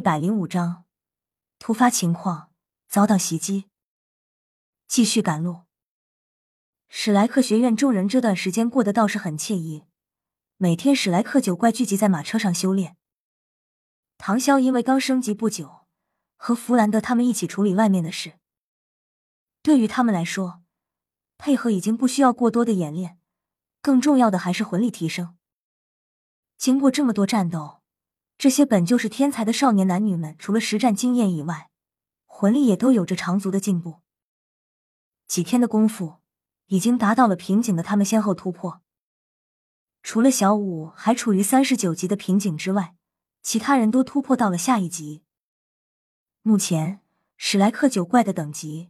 一百零五章突发情况，遭到袭击。继续赶路。史莱克学院众人这段时间过得倒是很惬意，每天史莱克九怪聚集在马车上修炼。唐潇因为刚升级不久，和弗兰德他们一起处理外面的事。对于他们来说，配合已经不需要过多的演练，更重要的还是魂力提升。经过这么多战斗，这些本就是天才的少年男女们，除了实战经验以外，魂力也都有着长足的进步。几天的功夫，已经达到了瓶颈的他们先后突破。除了小五还处于三十九级的瓶颈之外，其他人都突破到了下一级。目前史莱克九怪的等级。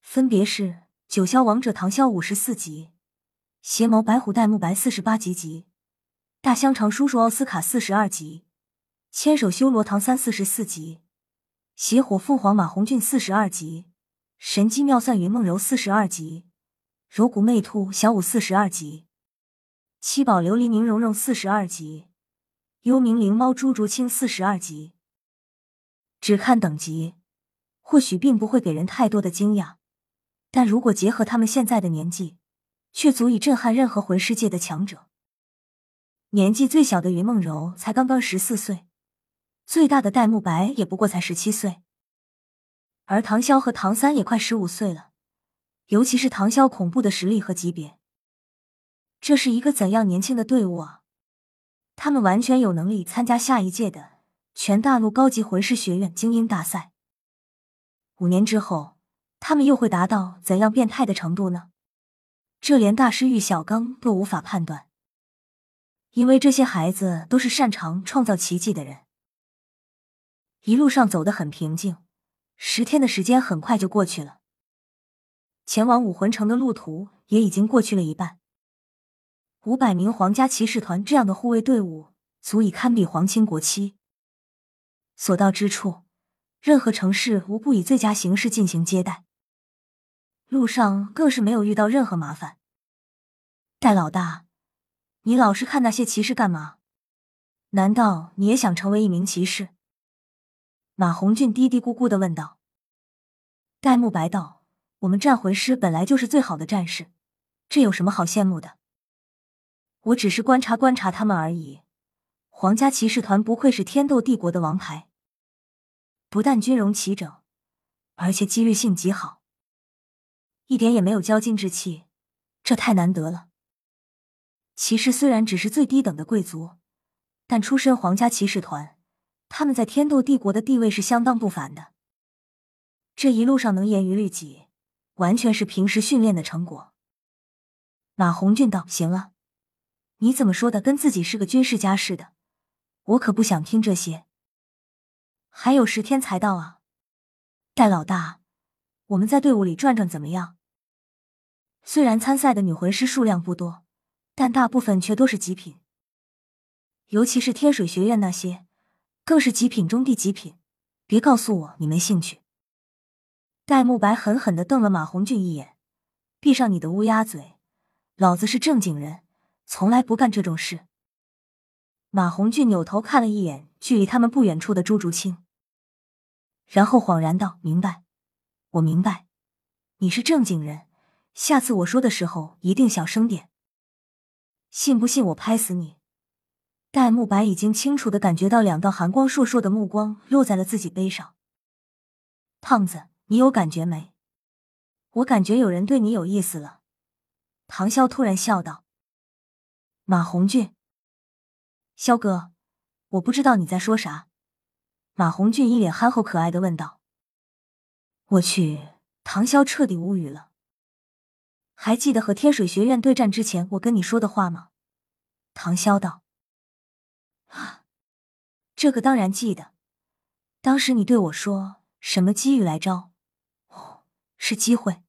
分别是九霄王者唐潇五十四级，邪眸白虎戴沐白四十八级级，大香肠叔叔奥斯卡四十二级，千手修罗唐三四十四级，邪火凤凰马红俊四十二级，神机妙算云梦柔四十二级，柔骨媚兔小五四十二级，七宝琉璃宁荣荣四十二级，幽冥灵猫朱竹清四十二级。只看等级，或许并不会给人太多的惊讶。但如果结合他们现在的年纪，却足以震撼任何魂世界的强者。年纪最小的云梦柔才刚刚十四岁，最大的戴沐白也不过才十七岁，而唐潇和唐三也快十五岁了。尤其是唐潇恐怖的实力和级别，这是一个怎样年轻的队伍啊！他们完全有能力参加下一届的全大陆高级魂师学院精英大赛。五年之后。他们又会达到怎样变态的程度呢？这连大师玉小刚都无法判断，因为这些孩子都是擅长创造奇迹的人。一路上走得很平静，十天的时间很快就过去了。前往武魂城的路途也已经过去了一半。五百名皇家骑士团这样的护卫队伍，足以堪比皇亲国戚。所到之处，任何城市无不以最佳形式进行接待。路上更是没有遇到任何麻烦。戴老大，你老是看那些骑士干嘛？难道你也想成为一名骑士？马红俊嘀嘀咕咕的问道。戴沐白道：“我们战魂师本来就是最好的战士，这有什么好羡慕的？我只是观察观察他们而已。皇家骑士团不愧是天斗帝国的王牌，不但军容齐整，而且纪律性极好。”一点也没有骄矜之气，这太难得了。骑士虽然只是最低等的贵族，但出身皇家骑士团，他们在天斗帝国的地位是相当不凡的。这一路上能严于律己，完全是平时训练的成果。马红俊道：“行了，你怎么说的，跟自己是个军事家似的？我可不想听这些。还有十天才到啊，戴老大，我们在队伍里转转怎么样？”虽然参赛的女魂师数量不多，但大部分却都是极品，尤其是天水学院那些，更是极品中第极品。别告诉我你没兴趣！戴沐白狠狠的瞪了马红俊一眼，闭上你的乌鸦嘴！老子是正经人，从来不干这种事。马红俊扭头看了一眼距离他们不远处的朱竹清，然后恍然道：“明白，我明白，你是正经人。”下次我说的时候一定小声点，信不信我拍死你？戴沐白已经清楚的感觉到两道寒光烁烁的目光落在了自己背上。胖子，你有感觉没？我感觉有人对你有意思了。唐潇突然笑道：“马红俊，肖哥，我不知道你在说啥。”马红俊一脸憨厚可爱的问道。我去，唐潇彻底无语了。还记得和天水学院对战之前我跟你说的话吗？唐潇道：“啊，这个当然记得。当时你对我说什么机遇来着？哦，是机会。”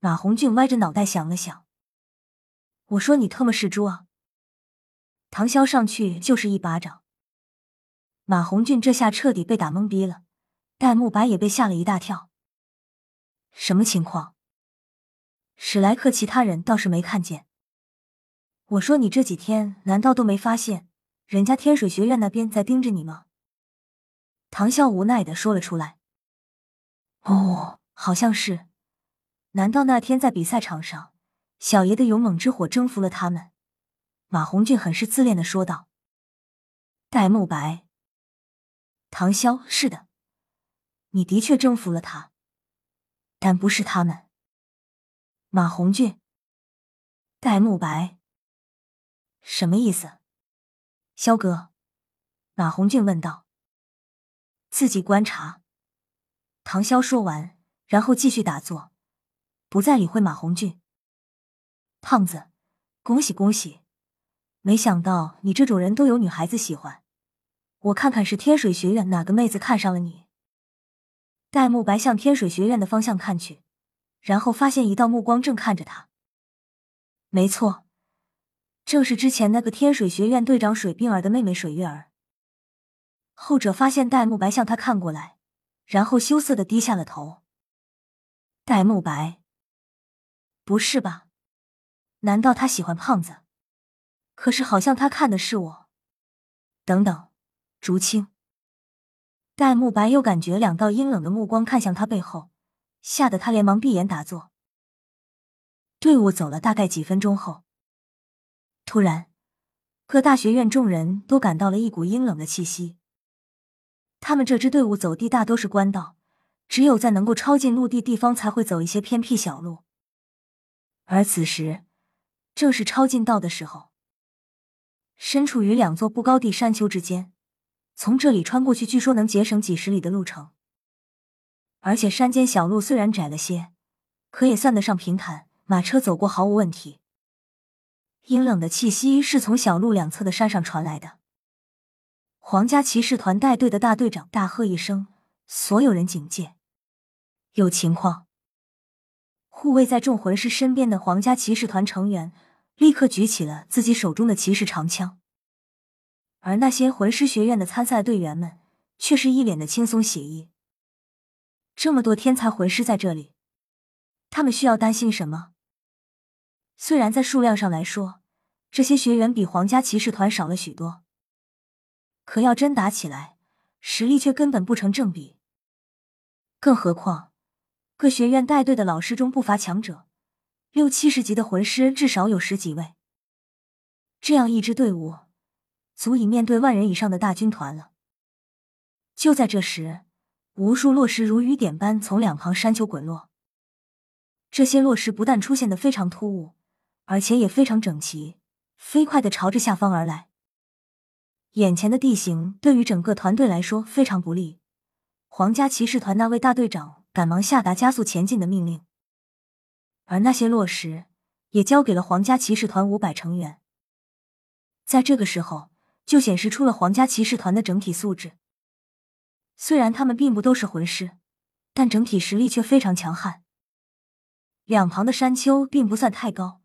马红俊歪着脑袋想了想，我说：“你特么是猪啊！”唐潇上去就是一巴掌。马红俊这下彻底被打懵逼了，戴沐白也被吓了一大跳。什么情况？史莱克其他人倒是没看见。我说你这几天难道都没发现人家天水学院那边在盯着你吗？唐啸无奈的说了出来：“哦，好像是。难道那天在比赛场上，小爷的勇猛之火征服了他们？”马红俊很是自恋的说道。戴沐白，唐潇，是的，你的确征服了他，但不是他们。马红俊，戴沐白，什么意思？萧哥，马红俊问道。自己观察。唐潇说完，然后继续打坐，不再理会马红俊。胖子，恭喜恭喜！没想到你这种人都有女孩子喜欢。我看看是天水学院哪个妹子看上了你。戴沐白向天水学院的方向看去，然后发现一道目光正看着他。没错，正是之前那个天水学院队长水冰儿的妹妹水月儿。后者发现戴沐白向他看过来，然后羞涩的低下了头。戴沐白，不是吧？难道他喜欢胖子？可是好像他看的是我。等等，竹青。戴沐白又感觉两道阴冷的目光看向他背后，吓得他连忙闭眼打坐。队伍走了大概几分钟后，突然，各大学院众人都感到了一股阴冷的气息。他们这支队伍走地大都是官道，只有在能够抄近陆地地方才会走一些偏僻小路。而此时正是抄近道的时候，身处于两座不高地山丘之间，从这里穿过去，据说能节省几十里的路程。而且山间小路虽然窄了些，可也算得上平坦，马车走过毫无问题。阴冷的气息是从小路两侧的山上传来的。皇家骑士团带队的大队长大喝一声：“所有人警戒，有情况！”护卫在众魂师身边的皇家骑士团成员立刻举起了自己手中的骑士长枪，而那些魂师学院的参赛队员们却是一脸的轻松写意。这么多天才魂师在这里，他们需要担心什么？虽然在数量上来说，这些学员比皇家骑士团少了许多。可要真打起来，实力却根本不成正比。更何况，各学院带队的老师中不乏强者，六七十级的魂师至少有十几位。这样一支队伍，足以面对万人以上的大军团了。就在这时，无数落石如雨点般从两旁山丘滚落。这些落石不但出现的非常突兀，而且也非常整齐，飞快的朝着下方而来。眼前的地形对于整个团队来说非常不利，皇家骑士团那位大队长赶忙下达加速前进的命令，而那些落石也交给了皇家骑士团五百成员。在这个时候，就显示出了皇家骑士团的整体素质。虽然他们并不都是魂师，但整体实力却非常强悍。两旁的山丘并不算太高，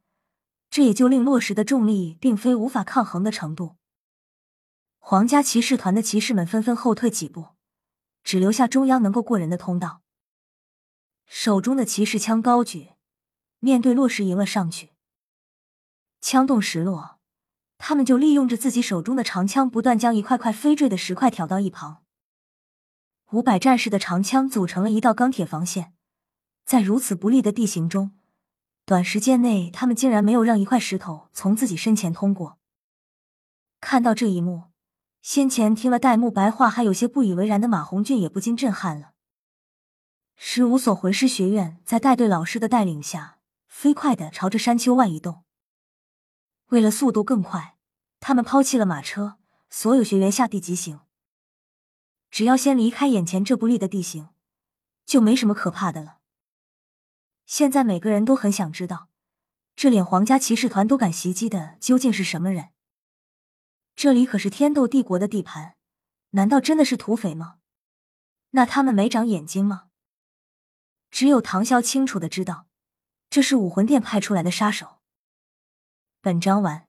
这也就令落石的重力并非无法抗衡的程度。皇家骑士团的骑士们纷纷后退几步，只留下中央能够过人的通道。手中的骑士枪高举，面对落石迎了上去。枪动石落，他们就利用着自己手中的长枪，不断将一块块飞坠的石块挑到一旁。五百战士的长枪组成了一道钢铁防线，在如此不利的地形中，短时间内他们竟然没有让一块石头从自己身前通过。看到这一幕。先前听了戴沐白话还有些不以为然的马红俊也不禁震撼了。十五所魂师学院在带队老师的带领下，飞快的朝着山丘外移动。为了速度更快，他们抛弃了马车，所有学员下地急行。只要先离开眼前这不利的地形，就没什么可怕的了。现在每个人都很想知道，这连皇家骑士团都敢袭击的究竟是什么人。这里可是天斗帝国的地盘，难道真的是土匪吗？那他们没长眼睛吗？只有唐潇清楚的知道，这是武魂殿派出来的杀手。本章完。